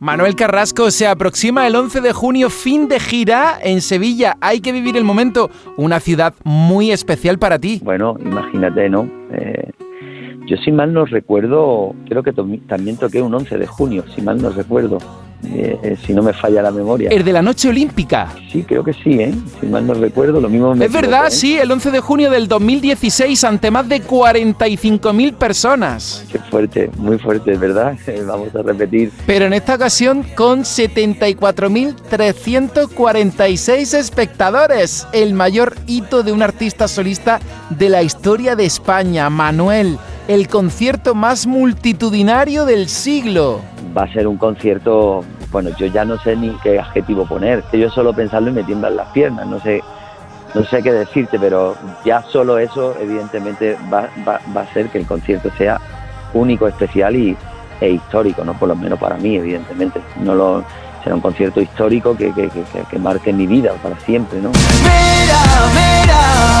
Manuel Carrasco se aproxima el 11 de junio, fin de gira en Sevilla. Hay que vivir el momento, una ciudad muy especial para ti. Bueno, imagínate, ¿no? Eh, yo si mal no recuerdo, creo que también toqué un 11 de junio, si mal no recuerdo. Eh, si no me falla la memoria. ¿El de la noche olímpica? Sí, creo que sí, ¿eh? Si mal no recuerdo, lo mismo me Es verdad, ¿eh? sí, el 11 de junio del 2016 ante más de 45.000 personas. Qué fuerte, muy fuerte, ¿verdad? Vamos a repetir. Pero en esta ocasión con 74.346 espectadores, el mayor hito de un artista solista de la historia de España, Manuel el concierto más multitudinario del siglo. Va a ser un concierto, bueno, yo ya no sé ni qué adjetivo poner, que yo solo pensarlo y me tiemblan las piernas, no sé, no sé qué decirte, pero ya solo eso evidentemente va, a ser que el concierto sea único, especial y, e histórico, ¿no? Por lo menos para mí, evidentemente. No lo, será un concierto histórico que, que, que, que marque mi vida para siempre, ¿no? Mira